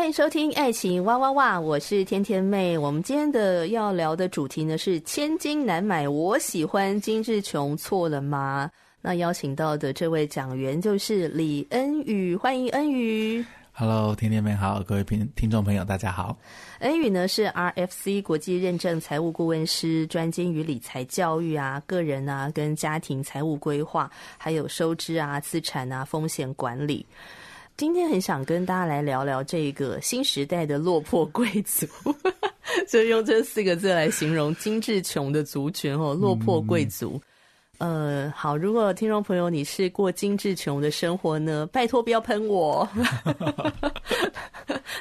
欢迎收听《爱情哇哇哇》，我是天天妹。我们今天的要聊的主题呢是“千金难买我喜欢”，金志琼错了吗？那邀请到的这位讲员就是李恩宇，欢迎恩宇。Hello，天天妹好，各位听听众朋友，大家好。恩宇呢是 RFC 国际认证财务顾问师，专精于理财教育啊、个人啊跟家庭财务规划，还有收支啊、资产啊、风险管理。今天很想跟大家来聊聊这个新时代的落魄贵族，就用这四个字来形容精致穷的族群哦，落魄贵族。嗯、呃，好，如果听众朋友你是过精致穷的生活呢，拜托不要喷我。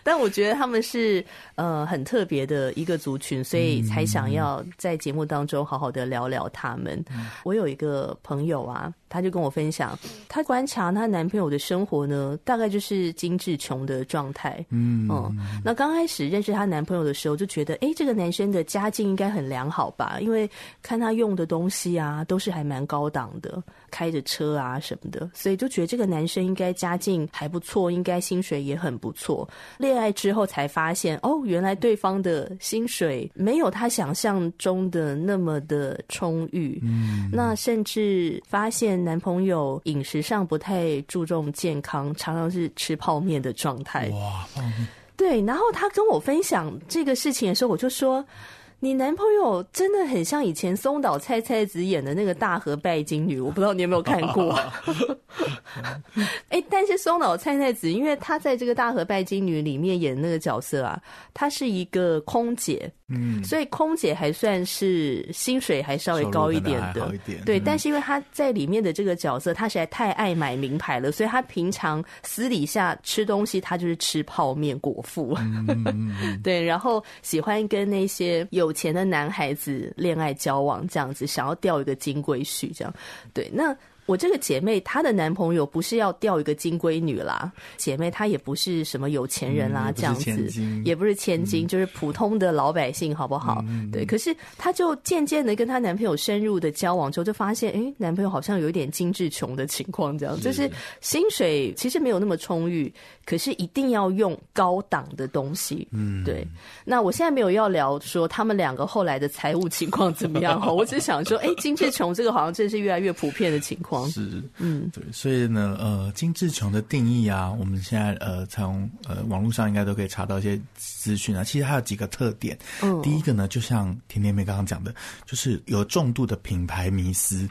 但我觉得他们是呃很特别的一个族群，所以才想要在节目当中好好的聊聊他们。我有一个朋友啊。她就跟我分享，她观察她男朋友的生活呢，大概就是精致穷的状态。嗯，嗯，那刚开始认识她男朋友的时候，就觉得，哎，这个男生的家境应该很良好吧？因为看他用的东西啊，都是还蛮高档的，开着车啊什么的，所以就觉得这个男生应该家境还不错，应该薪水也很不错。恋爱之后才发现，哦，原来对方的薪水没有他想象中的那么的充裕。嗯，那甚至发现。男朋友饮食上不太注重健康，常常是吃泡面的状态。哇，泡面。对，然后他跟我分享这个事情的时候，我就说。你男朋友真的很像以前松岛菜菜子演的那个大和拜金女，我不知道你有没有看过。哎，但是松岛菜菜子，因为她在这个大和拜金女里面演的那个角色啊，她是一个空姐，嗯，所以空姐还算是薪水还稍微高一点的，对。但是因为她在里面的这个角色，她实在太爱买名牌了，所以她平常私底下吃东西，她就是吃泡面果腹，对。然后喜欢跟那些有有钱的男孩子恋爱交往这样子，想要钓一个金龟婿这样，对那。我这个姐妹，她的男朋友不是要钓一个金龟女啦，姐妹她也不是什么有钱人啦，这样子，也不是千金，就是普通的老百姓，好不好？对。可是她就渐渐的跟她男朋友深入的交往之后，就发现，哎，男朋友好像有一点精致穷的情况，这样，就是薪水其实没有那么充裕，可是一定要用高档的东西。嗯，对。那我现在没有要聊说他们两个后来的财务情况怎么样哈，我只是想说，哎，精致穷这个好像真是越来越普遍的情况。是，嗯，对，所以呢，呃，精致穷的定义啊，我们现在呃，从呃网络上应该都可以查到一些资讯啊。其实它有几个特点，嗯，第一个呢，就像甜甜妹刚刚讲的，就是有重度的品牌迷思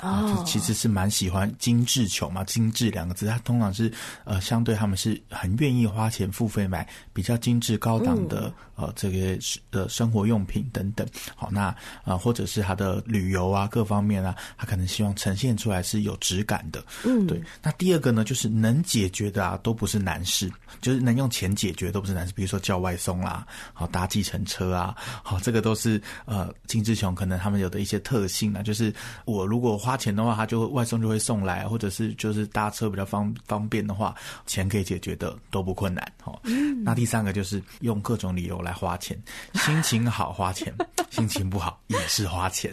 啊，就其实是蛮喜欢精致穷嘛，精致两个字，它通常是呃，相对他们是很愿意花钱付费买比较精致高档的。呃，这个呃生活用品等等，好，那啊、呃，或者是他的旅游啊，各方面啊，他可能希望呈现出来是有质感的，嗯，对。那第二个呢，就是能解决的啊，都不是难事，就是能用钱解决都不是难事，比如说叫外送啦，好，搭计程车啊，好，这个都是呃，金志雄可能他们有的一些特性啊，就是我如果花钱的话，他就外送就会送来，或者是就是搭车比较方方便的话，钱可以解决的都不困难，好，嗯。那第三个就是用各种理由来。花钱，心情好花钱，心情不好也是花钱。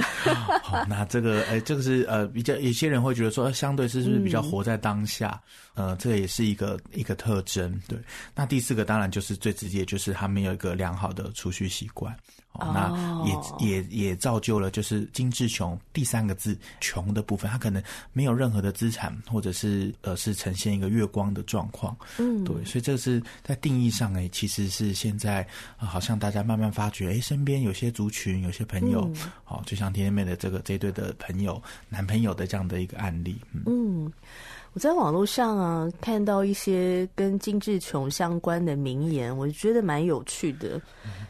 好，那这个，哎、欸，这个是呃，比较有些人会觉得说，相对是不是比较活在当下？呃，这也是一个一个特征。对，那第四个当然就是最直接，就是他们有一个良好的储蓄习惯。哦，那也也也造就了就是金志穷第三个字穷的部分，他可能没有任何的资产，或者是呃是呈现一个月光的状况。嗯，对，所以这是在定义上哎，其实是现在、呃、好像大家慢慢发觉，哎，身边有些族群，有些朋友，好、嗯哦，就像天天妹的这个这一对的朋友男朋友的这样的一个案例。嗯。嗯我在网络上啊看到一些跟金志琼相关的名言，我觉得蛮有趣的。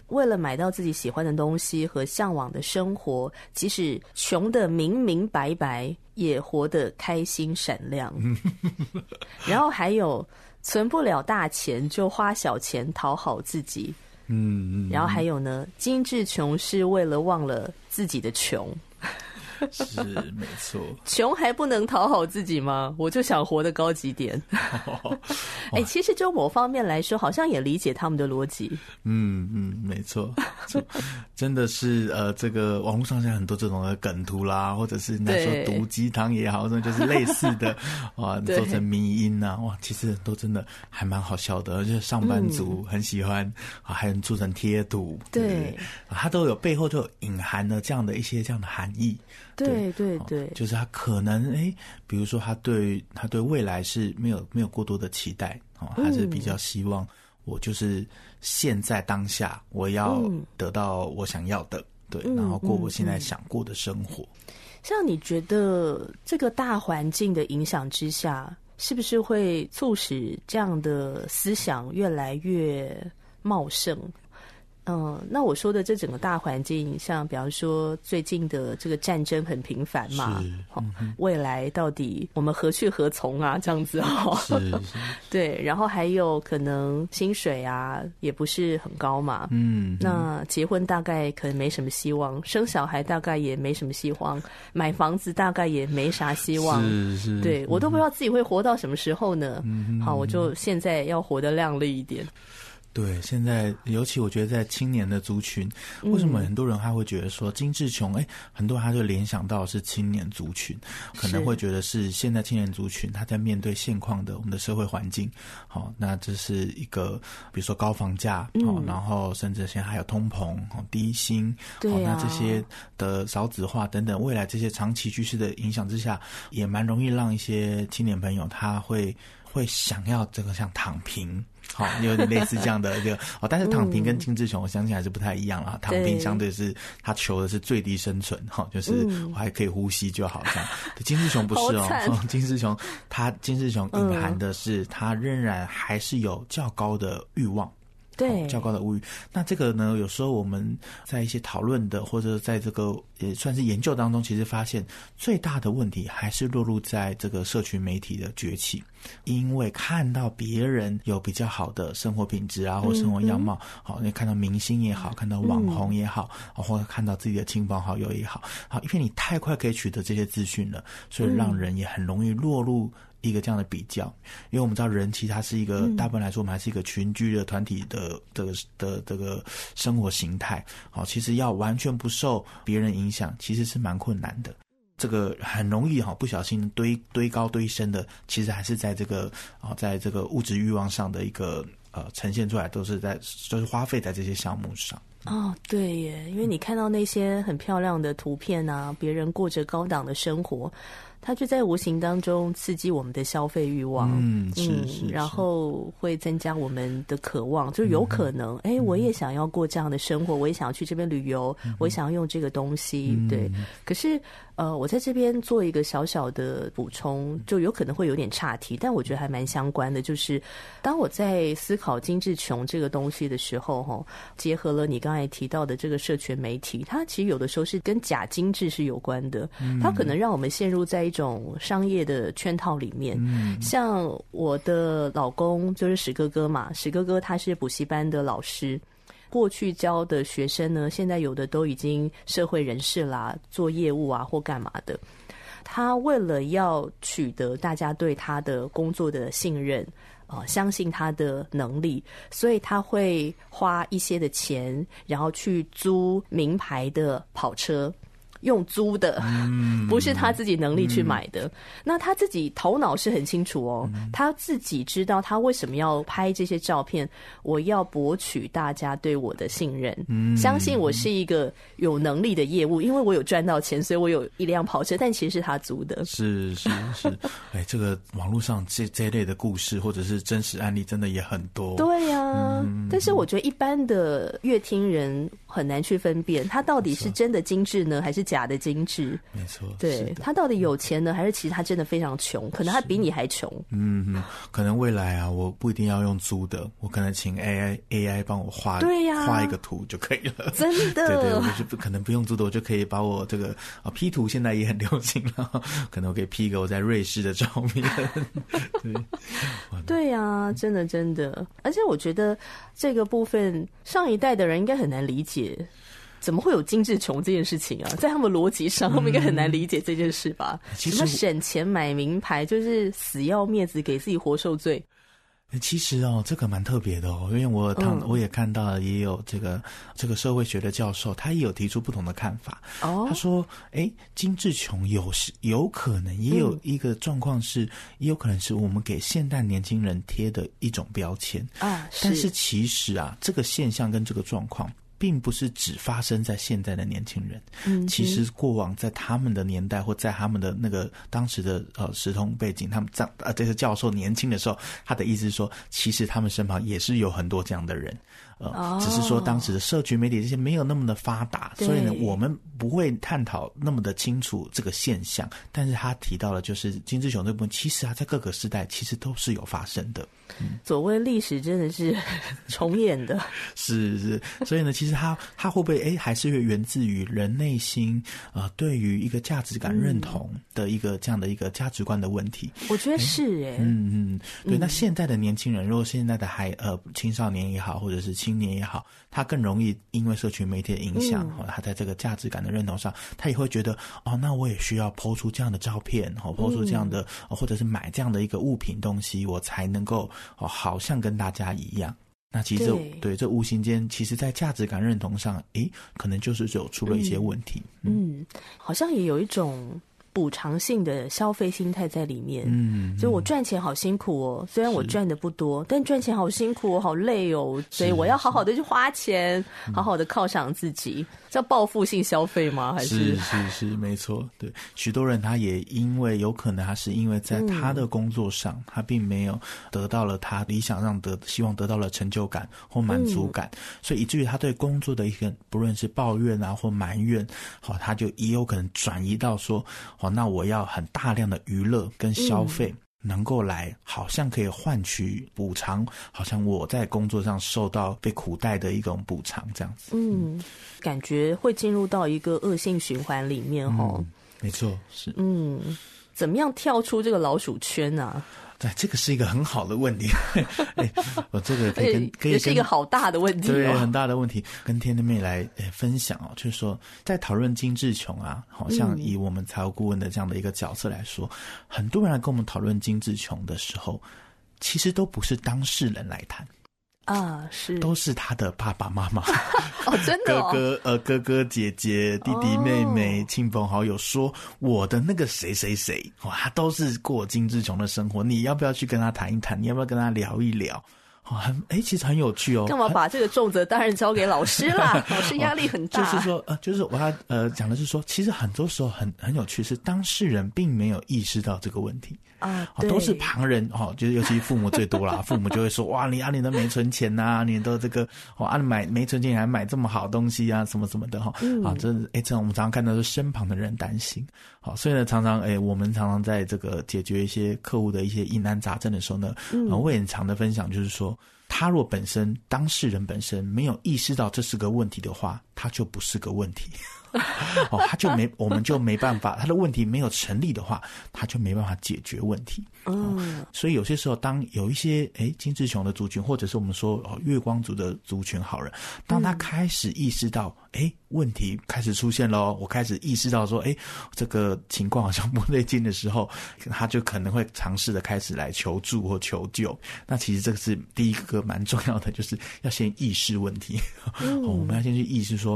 为了买到自己喜欢的东西和向往的生活，即使穷的明明白白，也活得开心闪亮。然后还有存不了大钱就花小钱讨好自己。嗯，然后还有呢，金志琼是为了忘了自己的穷。是没错，穷还不能讨好自己吗？我就想活得高级点。哎，其实就某方面来说，好像也理解他们的逻辑。嗯嗯，没错，真的是呃，这个网络上现在很多这种的梗图啦，或者是那说毒鸡汤也好，那就是类似的啊，做成迷音呐，哇，其实都真的还蛮好笑的，而且上班族很喜欢啊，还能做成贴图，对，它都有背后就隐含了这样的一些这样的含义。对对对，就是他可能哎，比如说他对他对未来是没有没有过多的期待哦，他是比较希望我就是现在当下我要得到我想要的，对，然后过我现在想过的生活。像你觉得这个大环境的影响之下，是不是会促使这样的思想越来越茂盛？嗯，那我说的这整个大环境，像比方说最近的这个战争很频繁嘛，好，未来到底我们何去何从啊？这样子哦，对，然后还有可能薪水啊也不是很高嘛，嗯，那结婚大概可能没什么希望，生小孩大概也没什么希望，买房子大概也没啥希望，是是，对我都不知道自己会活到什么时候呢？好，我就现在要活得靓丽一点。对，现在尤其我觉得在青年的族群，为什么很多人他会觉得说精致穷？哎，很多人他就联想到是青年族群，可能会觉得是现在青年族群他在面对现况的我们的社会环境，好，那这是一个比如说高房价，哦，然后甚至现在还有通膨，哦，低薪，对，那这些的少子化等等，未来这些长期趋势的影响之下，也蛮容易让一些青年朋友他会会想要这个像躺平。好，有点类似这样的一个哦，但是躺平跟金志雄，我相信还是不太一样啦。躺平相对是他求的是最低生存，哈，就是我还可以呼吸就好这样。金志雄不是哦，金志雄他金志雄隐含的是他仍然还是有较高的欲望。对，较高的物欲。那这个呢，有时候我们在一些讨论的，或者在这个也算是研究当中，其实发现最大的问题还是落入在这个社群媒体的崛起。因为看到别人有比较好的生活品质啊，或生活样貌，好，你看到明星也好，看到网红也好，或者看到自己的亲朋好友也好，好，因为你太快可以取得这些资讯了，所以让人也很容易落入。一个这样的比较，因为我们知道人其实它是一个、嗯、大部分来说，我们还是一个群居的团体的这个的这个生活形态。好，其实要完全不受别人影响，其实是蛮困难的。这个很容易哈，不小心堆堆高堆深的，其实还是在这个啊，在这个物质欲望上的一个呃呈现出来，都是在就是花费在这些项目上。哦，对耶，因为你看到那些很漂亮的图片啊，别人过着高档的生活。它就在无形当中刺激我们的消费欲望，嗯，是是，然后会增加我们的渴望，就有可能，哎、嗯，我也想要过这样的生活，嗯、我也想要去这边旅游，嗯、我也想要用这个东西，嗯、对，可是。呃，我在这边做一个小小的补充，就有可能会有点岔题，但我觉得还蛮相关的。就是当我在思考精致穷这个东西的时候，哈，结合了你刚才提到的这个社群媒体，它其实有的时候是跟假精致是有关的。它可能让我们陷入在一种商业的圈套里面。像我的老公就是史哥哥嘛，史哥哥他是补习班的老师。过去教的学生呢，现在有的都已经社会人士啦，做业务啊或干嘛的。他为了要取得大家对他的工作的信任啊、呃，相信他的能力，所以他会花一些的钱，然后去租名牌的跑车。用租的，不是他自己能力去买的。嗯、那他自己头脑是很清楚哦，嗯、他自己知道他为什么要拍这些照片。我要博取大家对我的信任，嗯、相信我是一个有能力的业务，因为我有赚到钱，所以我有一辆跑车。但其实是他租的，是是是。哎，这个网络上这这一类的故事或者是真实案例，真的也很多。对呀、但是我觉得一般的乐听人很难去分辨，他到底是真的精致呢，还是？假的精致。没错，对，他到底有钱呢，还是其实他真的非常穷？可能他比你还穷。嗯，可能未来啊，我不一定要用租的，我可能请 AI AI 帮我画，对呀，画一个图就可以了。真的，对对，我就不可能不用租的，我就可以把我这个啊 P 图现在也很流行了，可能我可以 P 一个我在瑞士的照片。对，对呀，真的真的，而且我觉得这个部分上一代的人应该很难理解。怎么会有精致穷这件事情啊？在他们逻辑上，他们应该很难理解这件事吧？嗯、什么省钱买名牌，就是死要面子，给自己活受罪。其实哦，这个蛮特别的哦，因为我他、嗯、我也看到了，也有这个这个社会学的教授，他也有提出不同的看法。哦，他说：“哎，精致穷有时有可能也有一个状况是，嗯、也有可能是我们给现代年轻人贴的一种标签啊。是但是其实啊，这个现象跟这个状况。”并不是只发生在现在的年轻人，嗯，其实过往在他们的年代或在他们的那个当时的呃时空背景，他们在呃这个教授年轻的时候，他的意思是说，其实他们身旁也是有很多这样的人。呃，只是说当时的社群媒体这些没有那么的发达，所以呢，我们不会探讨那么的清楚这个现象。但是他提到了，就是金志雄这部分，其实啊，在各个时代其实都是有发生的。嗯，所谓历史真的是 重演的，是是。所以呢，其实他他会不会哎，还是会源自于人内心啊，呃，对于一个价值感认同的一个这样的一个价值观的问题？我觉得是哎，嗯嗯，对。那现在的年轻人，如果现在的还呃青少年也好，或者是青年也好，他更容易因为社群媒体的影响，哦、嗯，他在这个价值感的认同上，他也会觉得哦，那我也需要 po 出这样的照片，哦，po 出这样的，嗯、或者是买这样的一个物品东西，我才能够哦，好像跟大家一样。那其实对，对这无形间，其实在价值感认同上，诶，可能就是有出了一些问题。嗯，嗯，好像也有一种。补偿性的消费心态在里面，嗯，就我赚钱好辛苦哦，虽然我赚的不多，但赚钱好辛苦，好累哦，所以我要好好的去花钱，好好的犒赏自己，叫报复性消费吗？还是？是是是没错，对，许多人他也因为有可能他是因为在他的工作上，嗯、他并没有得到了他理想上得希望得到了成就感或满足感，嗯、所以以至于他对工作的一个不论是抱怨啊或埋怨，好，他就也有可能转移到说。哦，那我要很大量的娱乐跟消费，能够来好像可以换取补偿，好像我在工作上受到被苦待的一种补偿，这样子。嗯，感觉会进入到一个恶性循环里面，哦，嗯，没错，是。嗯，怎么样跳出这个老鼠圈呢？啊？对，这个是一个很好的问题。哎，我这个可以跟 可以是一个好大的问题，哦，对，很大的问题，跟天天妹来分享哦。就是说，在讨论精致穷啊，好像以我们财务顾问的这样的一个角色来说，嗯、很多人来跟我们讨论精致穷的时候，其实都不是当事人来谈。啊，是都是他的爸爸妈妈 哦，真的、哦、哥哥呃哥哥姐姐弟弟妹妹亲、哦、朋好友说我的那个谁谁谁哇，他都是过金志琼的生活，你要不要去跟他谈一谈？你要不要跟他聊一聊？哦，很哎，其实很有趣哦。干嘛把这个重责当然交给老师啦？老师压力很大。就是说呃，就是我要呃讲的是说，其实很多时候很很有趣，是当事人并没有意识到这个问题。啊，都是旁人哦，就是尤其父母最多啦，父母就会说哇，你啊，你都没存钱呐、啊，你都这个哦，啊，你买没存钱还买这么好东西啊，什么什么的哈，嗯、啊，这哎，这样我们常常看到是身旁的人担心，好，所以呢，常常哎，我们常常在这个解决一些客户的一些疑难杂症的时候呢，嗯，我也很常的分享就是说，他若本身当事人本身没有意识到这是个问题的话，他就不是个问题。哦，他就没，我们就没办法，他的问题没有成立的话，他就没办法解决问题。嗯，所以有些时候，当有一些诶金志雄的族群，或者是我们说哦月光族的族群好人，当他开始意识到诶问题开始出现喽，我开始意识到说诶这个情况好像不对劲的时候，他就可能会尝试的开始来求助或求救。那其实这个是第一个蛮重要的，就是要先意识问题。嗯，我们要先去意识说。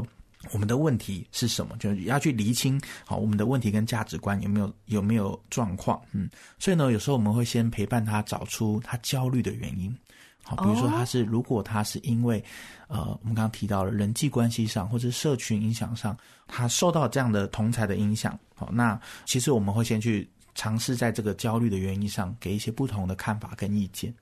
我们的问题是什么？就是要去厘清好我们的问题跟价值观有没有有没有状况。嗯，所以呢，有时候我们会先陪伴他找出他焦虑的原因。好，比如说他是如果他是因为呃，我们刚刚提到了人际关系上或者社群影响上，他受到这样的同才的影响。好，那其实我们会先去尝试在这个焦虑的原因上给一些不同的看法跟意见。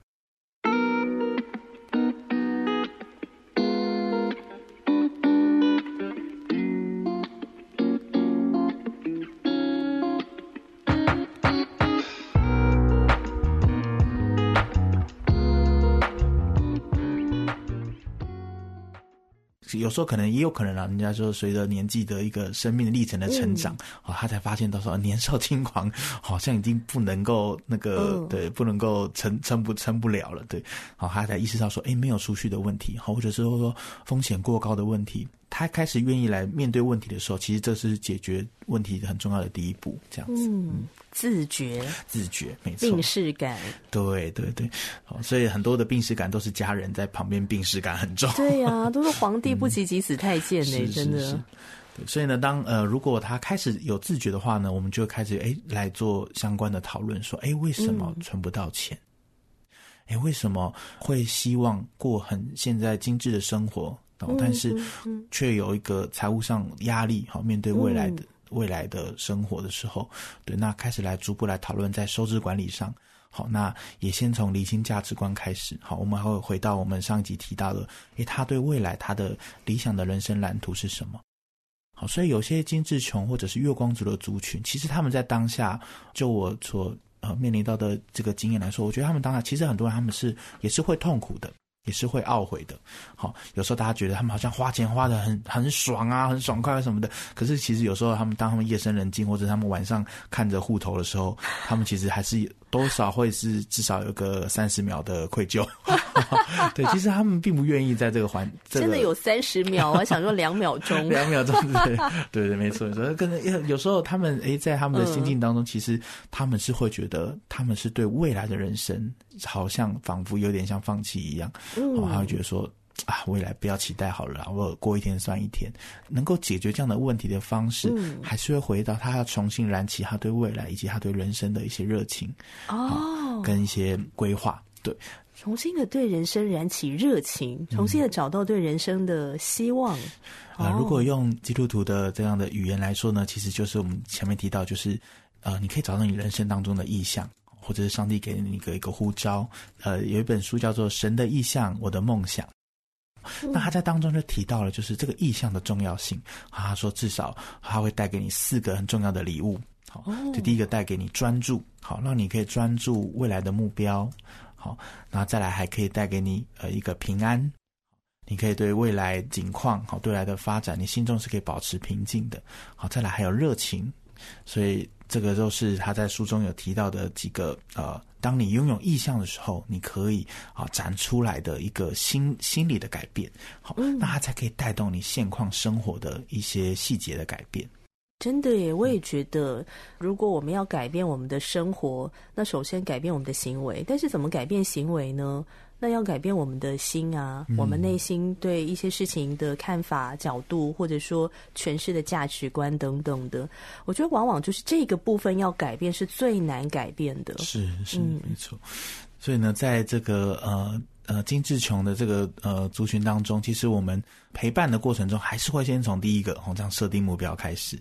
有时候可能也有可能啊，人家说随着年纪的一个生命历程的成长，哦，他才发现到说年少轻狂好像已经不能够那个对，不能够撑撑不撑不了了，对，好，他才意识到说，哎，没有储蓄的问题，好，或者是说风险过高的问题。他开始愿意来面对问题的时候，其实这是解决问题很重要的第一步。这样子，嗯，自觉，自觉，没错。病识感，对对对，好，所以很多的病识感都是家人在旁边，病识感很重。对呀、啊，都是皇帝不急急死太监呢、欸，真的。是是是对，所以呢，当呃，如果他开始有自觉的话呢，我们就开始哎来做相关的讨论，说哎为什么存不到钱？哎、嗯、为什么会希望过很现在精致的生活？但是，却有一个财务上压力，好，面对未来的未来的生活的时候，对，那开始来逐步来讨论在收支管理上，好，那也先从理清价值观开始，好，我们还会回到我们上一集提到的，诶，他对未来他的理想的人生蓝图是什么？好，所以有些精致穷或者是月光族的族群，其实他们在当下，就我所呃面临到的这个经验来说，我觉得他们当下其实很多人他们是也是会痛苦的。也是会懊悔的，好，有时候大家觉得他们好像花钱花的很很爽啊，很爽快什么的，可是其实有时候他们当他们夜深人静，或者他们晚上看着户头的时候，他们其实还是多少会是至少有个三十秒的愧疚。对，其实他们并不愿意在这个环，这个、真的有三十秒，我想说 两秒钟，两秒钟，对对对，没错。所以可能有时候他们诶，在他们的心境当中，其实他们是会觉得他们是对未来的人生，好像仿佛有点像放弃一样。嗯，他会觉得说啊，未来不要期待好了，我过一天算一天。能够解决这样的问题的方式，嗯、还是会回到他要重新燃起他对未来以及他对人生的一些热情哦，跟一些规划。对，重新的对人生燃起热情，重新的找到对人生的希望。啊、如果用基督徒的这样的语言来说呢，其实就是我们前面提到，就是呃，你可以找到你人生当中的意向。或者是上帝给你一个一个呼召，呃，有一本书叫做《神的意向，我的梦想》，那他在当中就提到了，就是这个意象的重要性。他说，至少他会带给你四个很重要的礼物。好，就第一个带给你专注，好，让你可以专注未来的目标。好，然后再来还可以带给你呃一个平安，你可以对未来景况好，对未来的发展，你心中是可以保持平静的。好，再来还有热情，所以。这个都是他在书中有提到的几个呃，当你拥有意向的时候，你可以啊展出来的一个心心理的改变，好，那它才可以带动你现况生活的一些细节的改变。真的耶，我也觉得，如果我们要改变我们的生活，那首先改变我们的行为。但是怎么改变行为呢？那要改变我们的心啊，嗯、我们内心对一些事情的看法、角度，或者说诠释的价值观等等的，我觉得往往就是这个部分要改变是最难改变的。是是、嗯、没错。所以呢，在这个呃呃精致穷的这个呃族群当中，其实我们陪伴的过程中，还是会先从第一个哦这样设定目标开始，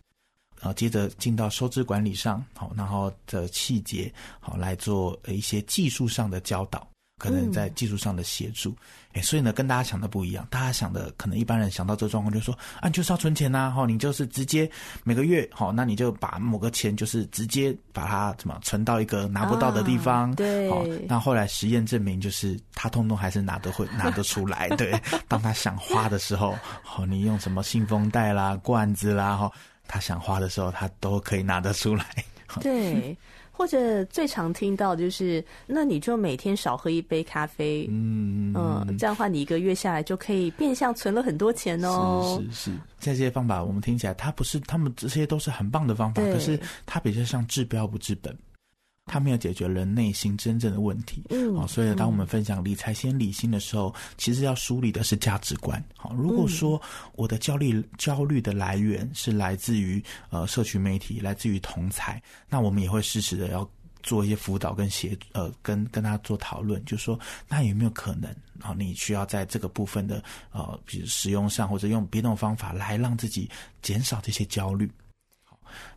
然后接着进到收支管理上，好，然后的细节好来做一些技术上的教导。可能在技术上的协助，哎、嗯，所以呢，跟大家想的不一样。大家想的，可能一般人想到这状况，就说啊，你就是要存钱呐、啊，哈，你就是直接每个月，好，那你就把某个钱，就是直接把它怎么存到一个拿不到的地方，啊、对。好，那后来实验证明，就是他通通还是拿得会 拿得出来。对，当他想花的时候，好，你用什么信封袋啦、罐子啦，哈，他想花的时候，他都可以拿得出来。对。或者最常听到就是，那你就每天少喝一杯咖啡，嗯嗯，这样的话你一个月下来就可以变相存了很多钱哦。是是是，这些方法我们听起来，它不是，他们这些都是很棒的方法，可是它比较像治标不治本。他没有解决人内心真正的问题，嗯，好，所以当我们分享理财先理心的时候，嗯、其实要梳理的是价值观。好，如果说我的焦虑焦虑的来源是来自于呃社群媒体，来自于同才，那我们也会适时的要做一些辅导跟协呃跟跟他做讨论，就是说那有没有可能啊？你需要在这个部分的呃，比如使用上或者用别种方法来让自己减少这些焦虑。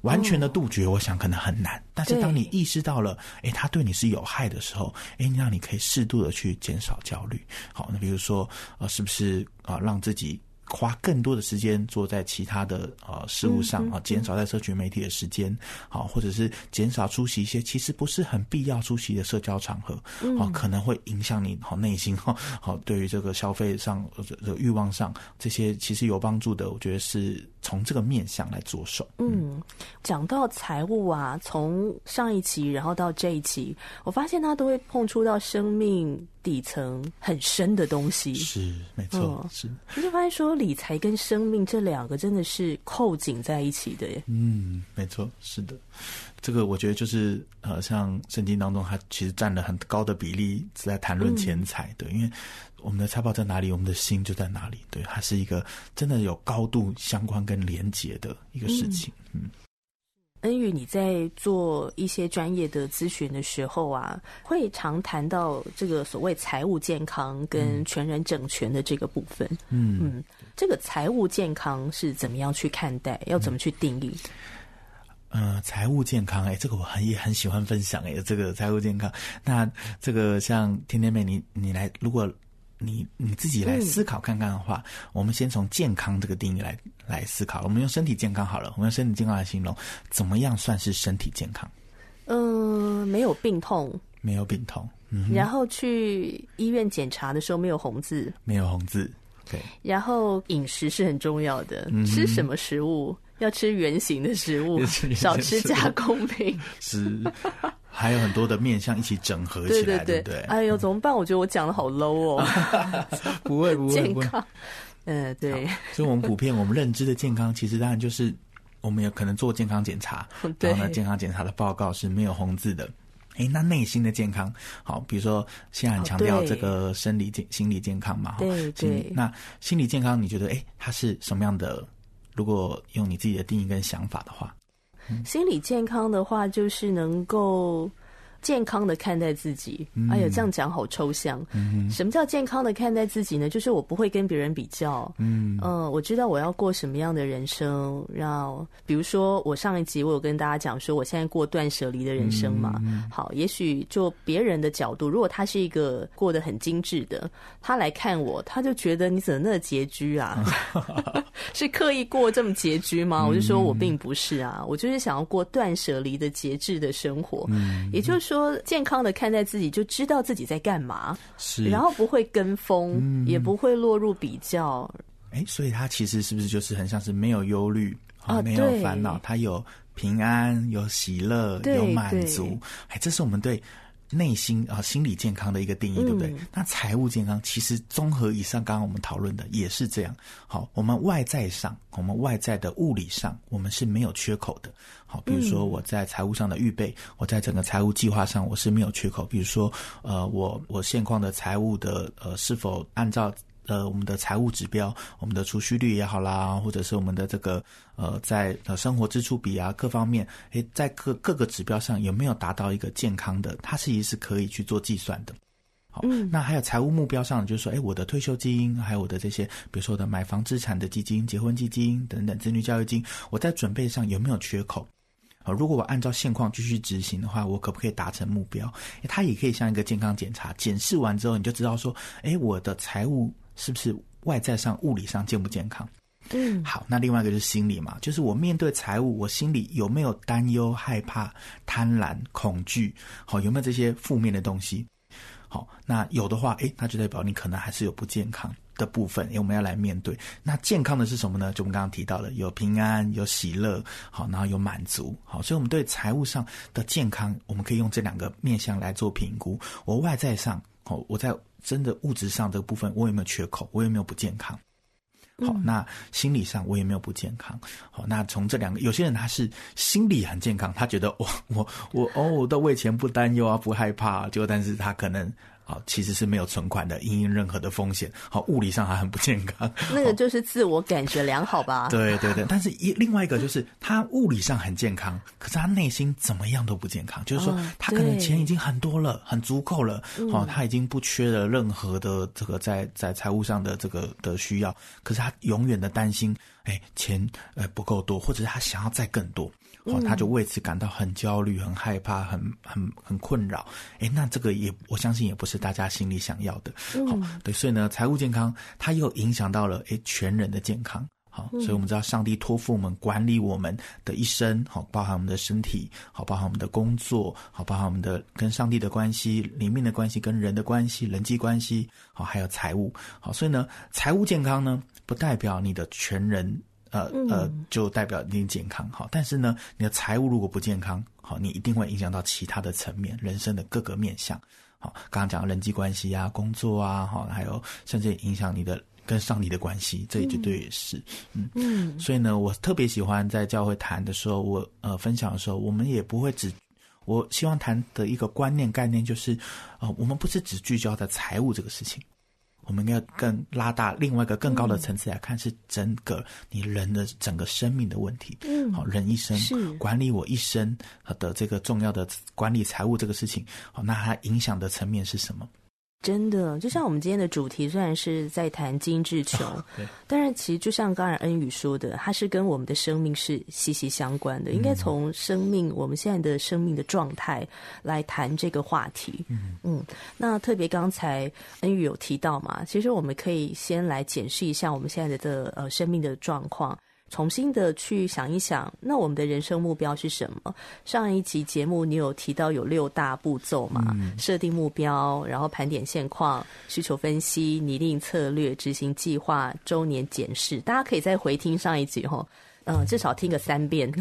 完全的杜绝，我想可能很难。但是当你意识到了，哎，它对你是有害的时候，哎，让你可以适度的去减少焦虑。好，那比如说，呃，是不是啊，让自己花更多的时间做在其他的呃事物上啊，减少在社群媒体的时间，好，或者是减少出席一些其实不是很必要出席的社交场合，好，可能会影响你好内心哈，好，对于这个消费上的欲望上这些其实有帮助的，我觉得是从这个面向来着手。嗯，讲到财务啊，从上一期然后到这一期，我发现他都会碰触到生命底层很深的东西。是，没错，嗯、是。你就发现说，理财跟生命这两个真的是扣紧在一起的耶。嗯，没错，是的。这个我觉得就是呃，像圣经当中，它其实占了很高的比例是在谈论钱财的，嗯、因为我们的财宝在哪里，我们的心就在哪里。对，它是一个真的有高度相关跟连结的一个事情。嗯。恩宇，你在做一些专业的咨询的时候啊，会常谈到这个所谓财务健康跟全人整全的这个部分。嗯嗯，这个财务健康是怎么样去看待？要怎么去定义？嗯，财务健康，哎，这个我很也很喜欢分享，哎，这个财务健康。那这个像天天妹，你你来，如果。你你自己来思考看看的话，嗯、我们先从健康这个定义来来思考。我们用身体健康好了，我们用身体健康来形容，怎么样算是身体健康？嗯、呃，没有病痛，没有病痛。嗯，然后去医院检查的时候没有红字，没有红字。对，然后饮食是很重要的，嗯、吃什么食物？要吃原形的食物，少吃加工品。是。还有很多的面向一起整合起来，对，对，对，对不对？哎呦，怎么办？我觉得我讲的好 low 哦。不会不会，健康。嗯，对。所以，我们普遍我们认知的健康，其实当然就是我们有可能做健康检查，然后呢，健康检查的报告是没有红字的。哎，那内心的健康，好，比如说现在很强调这个生理健、心理健康嘛，对对。那心理健康，你觉得哎，它是什么样的？如果用你自己的定义跟想法的话。心理健康的话，就是能够。健康的看待自己，哎呀，这样讲好抽象。嗯、什么叫健康的看待自己呢？就是我不会跟别人比较。嗯，呃，我知道我要过什么样的人生。然后，比如说我上一集我有跟大家讲说，我现在过断舍离的人生嘛。嗯、好，也许就别人的角度，如果他是一个过得很精致的，他来看我，他就觉得你怎么那么拮据啊？是刻意过这么拮据吗？我就说我并不是啊，我就是想要过断舍离的节制的生活。嗯，也就是说。说健康的看待自己，就知道自己在干嘛，是，然后不会跟风，嗯、也不会落入比较。哎，所以他其实是不是就是很像是没有忧虑啊，没有烦恼，他有平安，有喜乐，有满足。哎，这是我们对。内心啊，心理健康的一个定义，对不对？嗯、那财务健康其实综合以上刚刚我们讨论的也是这样。好，我们外在上，我们外在的物理上，我们是没有缺口的。好，比如说我在财务上的预备，嗯、我在整个财务计划上我是没有缺口。比如说，呃，我我现况的财务的呃是否按照。呃，我们的财务指标，我们的储蓄率也好啦，或者是我们的这个呃，在呃生活支出比啊各方面，诶，在各各个指标上有没有达到一个健康的？它其实是可以去做计算的。好，嗯、那还有财务目标上，就是说，诶，我的退休金，还有我的这些，比如说我的买房资产的基金、结婚基金等等，子女教育金，我在准备上有没有缺口？好，如果我按照现况继续执行的话，我可不可以达成目标？它也可以像一个健康检查，检视完之后，你就知道说，诶，我的财务。是不是外在上、物理上健不健康？嗯，好，那另外一个就是心理嘛，就是我面对财务，我心里有没有担忧、害怕、贪婪、恐惧？好，有没有这些负面的东西？好，那有的话，诶，那就代表你可能还是有不健康的部分，因为我们要来面对。那健康的是什么呢？就我们刚刚提到了，有平安、有喜乐，好，然后有满足，好，所以我们对财务上的健康，我们可以用这两个面向来做评估。我外在上，好，我在。真的物质上这个部分，我有没有缺口？我有没有不健康？好，那心理上我也没有不健康？好，那从这两个，有些人他是心理很健康，他觉得我我我哦，我都为钱不担忧啊，不害怕，就但是他可能。好，其实是没有存款的，因应任何的风险。好，物理上还很不健康。那个就是自我感觉良好吧？对对对，但是一另外一个就是他物理上很健康，可是他内心怎么样都不健康。就是说，他可能钱已经很多了，很足够了，哦，他已经不缺了任何的这个在在财务上的这个的需要，可是他永远的担心。哎，钱呃不够多，或者是他想要再更多，哦，他就为此感到很焦虑、很害怕、很很很困扰。哎，那这个也我相信也不是大家心里想要的。好，对，所以呢，财务健康它又影响到了哎全人的健康。好，所以我们知道上帝托付我们管理我们的一生，好，包含我们的身体，好，包含我们的工作，好，包含我们的跟上帝的关系、里面的关系、跟人的关系、人际关系，好，还有财务，好，所以呢，财务健康呢，不代表你的全人，呃呃，就代表一定健康，好，但是呢，你的财务如果不健康，好，你一定会影响到其他的层面，人生的各个面向，好，刚刚讲人际关系啊，工作啊，好，还有甚至影响你的。跟上帝的关系，这也绝对也是，嗯。嗯，所以呢，我特别喜欢在教会谈的时候，我呃分享的时候，我们也不会只，我希望谈的一个观念概念就是，呃，我们不是只聚焦在财务这个事情，我们要更拉大另外一个更高的层次来看，是整个你人的整个生命的问题，嗯，好，人一生管理我一生的这个重要的管理财务这个事情，好，那它影响的层面是什么？真的，就像我们今天的主题，虽然是在谈精致穷，但是其实就像刚才恩宇说的，它是跟我们的生命是息息相关的。应该从生命，我们现在的生命的状态来谈这个话题。嗯嗯，那特别刚才恩宇有提到嘛，其实我们可以先来检视一下我们现在的呃生命的状况。重新的去想一想，那我们的人生目标是什么？上一集节目你有提到有六大步骤嘛？嗯、设定目标，然后盘点现况，需求分析，拟定策略，执行计划，周年检视。大家可以再回听上一集哈。嗯，至少听个三遍，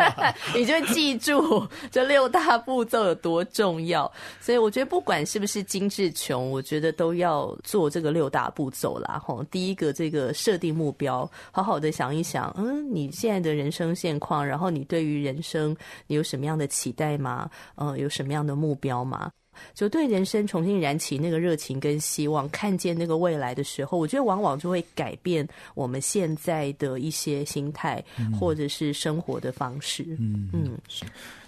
你就会记住这六大步骤有多重要。所以我觉得，不管是不是精致穷，我觉得都要做这个六大步骤啦。吼，第一个，这个设定目标，好好的想一想，嗯，你现在的人生现况，然后你对于人生，你有什么样的期待吗？嗯，有什么样的目标吗？就对人生重新燃起那个热情跟希望，看见那个未来的时候，我觉得往往就会改变我们现在的一些心态，或者是生活的方式。嗯嗯，是。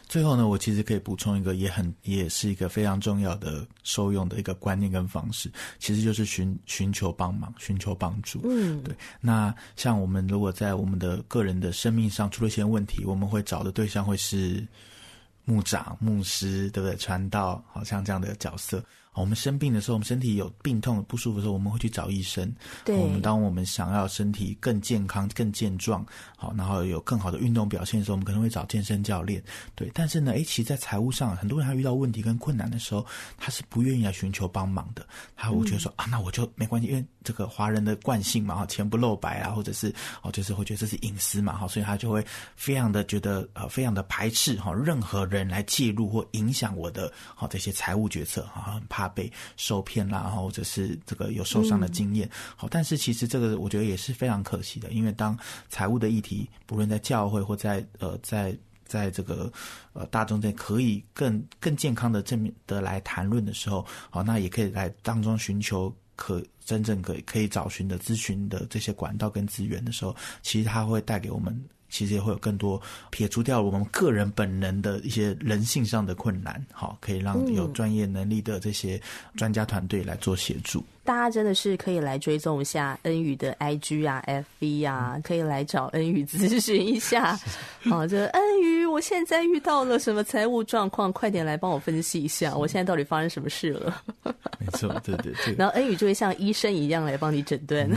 最后呢，我其实可以补充一个，也很也是一个非常重要的受用的一个观念跟方式，其实就是寻寻求帮忙，寻求帮助。嗯，对。那像我们如果在我们的个人的生命上出了一些问题，我们会找的对象会是。牧长、牧师，对不对？传道，好像这样的角色。我们生病的时候，我们身体有病痛不舒服的时候，我们会去找医生。对，我们当我们想要身体更健康、更健壮，好，然后有更好的运动表现的时候，我们可能会找健身教练。对，但是呢，诶，其实，在财务上，很多人他遇到问题跟困难的时候，他是不愿意来寻求帮忙的。他我觉得说、嗯、啊，那我就没关系，因为这个华人的惯性嘛，哈，钱不露白啊，或者是哦，就是会觉得这是隐私嘛，哈，所以他就会非常的觉得呃，非常的排斥哈，任何人来介入或影响我的好这些财务决策，啊，很怕。被受骗啦，或者是这个有受伤的经验，嗯、好，但是其实这个我觉得也是非常可惜的，因为当财务的议题，不论在教会或在呃在在这个呃大众间可以更更健康的正面的来谈论的时候，好，那也可以来当中寻求可真正可以可以找寻的咨询的这些管道跟资源的时候，其实它会带给我们。其实也会有更多撇除掉我们个人本能的一些人性上的困难，好，可以让有专业能力的这些专家团队来做协助。大家真的是可以来追踪一下恩宇的 IG 啊、FB 啊，可以来找恩宇咨询一下。好，这恩宇，我现在遇到了什么财务状况？快点来帮我分析一下，我现在到底发生什么事了？没错，对对对。然后恩宇就会像医生一样来帮你诊断，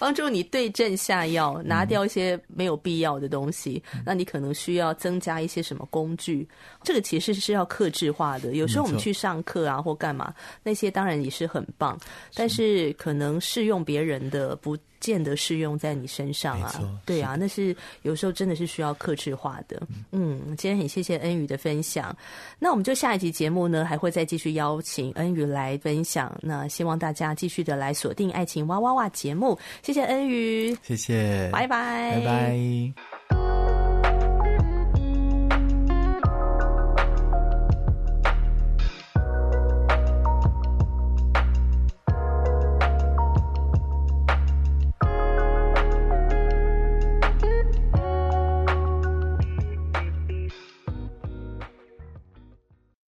帮助你对症下药，拿掉一些没有必要的东西。那你可能需要增加一些什么工具？这个其实是要克制化的。有时候我们去上课啊，或干嘛，那些当然也是很。棒，但是可能适用别人的，不见得适用在你身上啊。对啊，那是有时候真的是需要克制化的。嗯，今天很谢谢恩宇的分享。那我们就下一集节目呢，还会再继续邀请恩宇来分享。那希望大家继续的来锁定《爱情哇哇哇》节目。谢谢恩宇，谢谢，拜拜，拜拜。